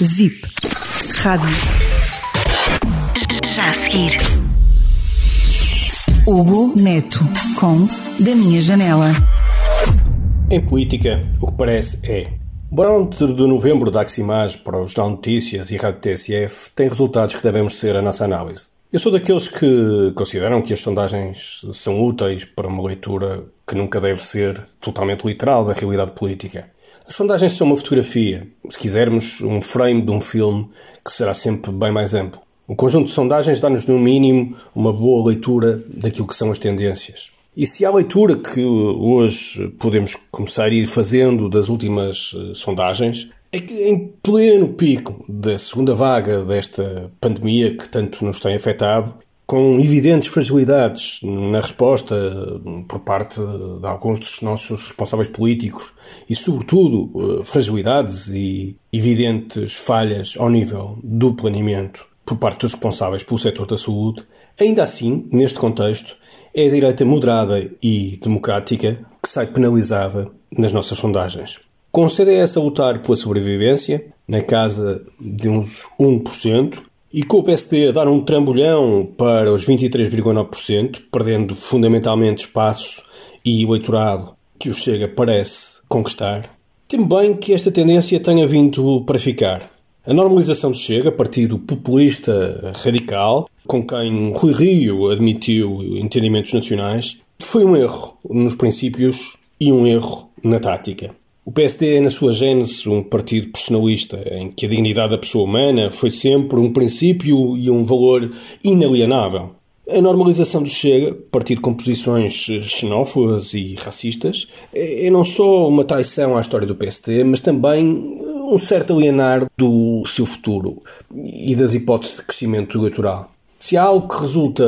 VIP. Rádio. Já a seguir. Hugo Neto com Da Minha Janela. Em política, o que parece é. O barómetro de novembro da Aximage para o Jornal Notícias e Rádio TSF tem resultados que devemos ser a nossa análise. Eu sou daqueles que consideram que as sondagens são úteis para uma leitura que nunca deve ser totalmente literal da realidade política. As sondagens são uma fotografia, se quisermos, um frame de um filme que será sempre bem mais amplo. O conjunto de sondagens dá-nos, no mínimo, uma boa leitura daquilo que são as tendências. E se há leitura que hoje podemos começar a ir fazendo das últimas eh, sondagens, é que em pleno pico da segunda vaga desta pandemia que tanto nos tem afetado, com evidentes fragilidades na resposta por parte de alguns dos nossos responsáveis políticos e, sobretudo, eh, fragilidades e evidentes falhas ao nível do planeamento por parte dos responsáveis pelo setor da saúde, ainda assim, neste contexto, é a direita moderada e democrática que sai penalizada nas nossas sondagens. Com o CDS a lutar pela sobrevivência, na casa de uns 1%, e com o PSD a dar um trambolhão para os 23,9%, perdendo fundamentalmente espaço e eleitorado que o Chega parece conquistar, temo bem que esta tendência tenha vindo para ficar. A normalização do Chega, partido populista radical, com quem Rui Rio admitiu entendimentos nacionais, foi um erro nos princípios e um erro na tática. O PSD é, na sua gênese, um partido personalista, em que a dignidade da pessoa humana foi sempre um princípio e um valor inalienável. A normalização do Chega, partido com posições xenófobas e racistas, é, é não só uma traição à história do PSD, mas também um certo alienar do seu futuro e das hipóteses de crescimento eleitoral. Se há algo que resulta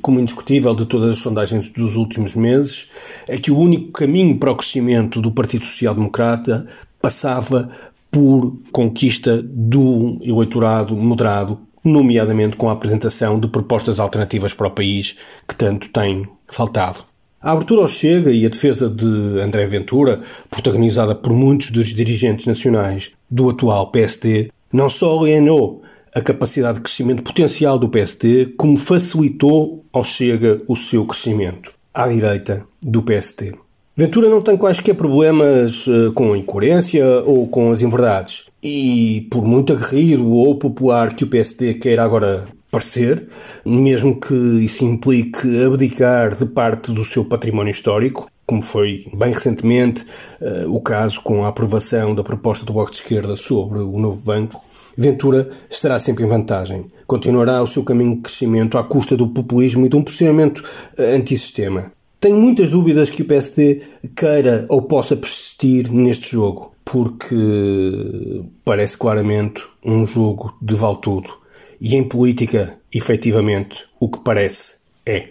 como indiscutível de todas as sondagens dos últimos meses, é que o único caminho para o crescimento do Partido Social Democrata passava por conquista do eleitorado moderado nomeadamente com a apresentação de propostas alternativas para o país que tanto tem faltado. A abertura ao Chega e a defesa de André Ventura, protagonizada por muitos dos dirigentes nacionais do atual PSD, não só alienou a capacidade de crescimento potencial do PSD, como facilitou ao Chega o seu crescimento à direita do PSD. Ventura não tem quaisquer problemas uh, com a incoerência ou com as inverdades. E, por muito aguerrido ou popular que o PSD queira agora parecer, mesmo que isso implique abdicar de parte do seu património histórico, como foi bem recentemente uh, o caso com a aprovação da proposta do Bloco de Esquerda sobre o novo banco, Ventura estará sempre em vantagem. Continuará o seu caminho de crescimento à custa do populismo e de um posicionamento uh, antissistema. Tenho muitas dúvidas que o PSD queira ou possa persistir neste jogo, porque parece claramente um jogo de vale tudo. E em política, efetivamente, o que parece é.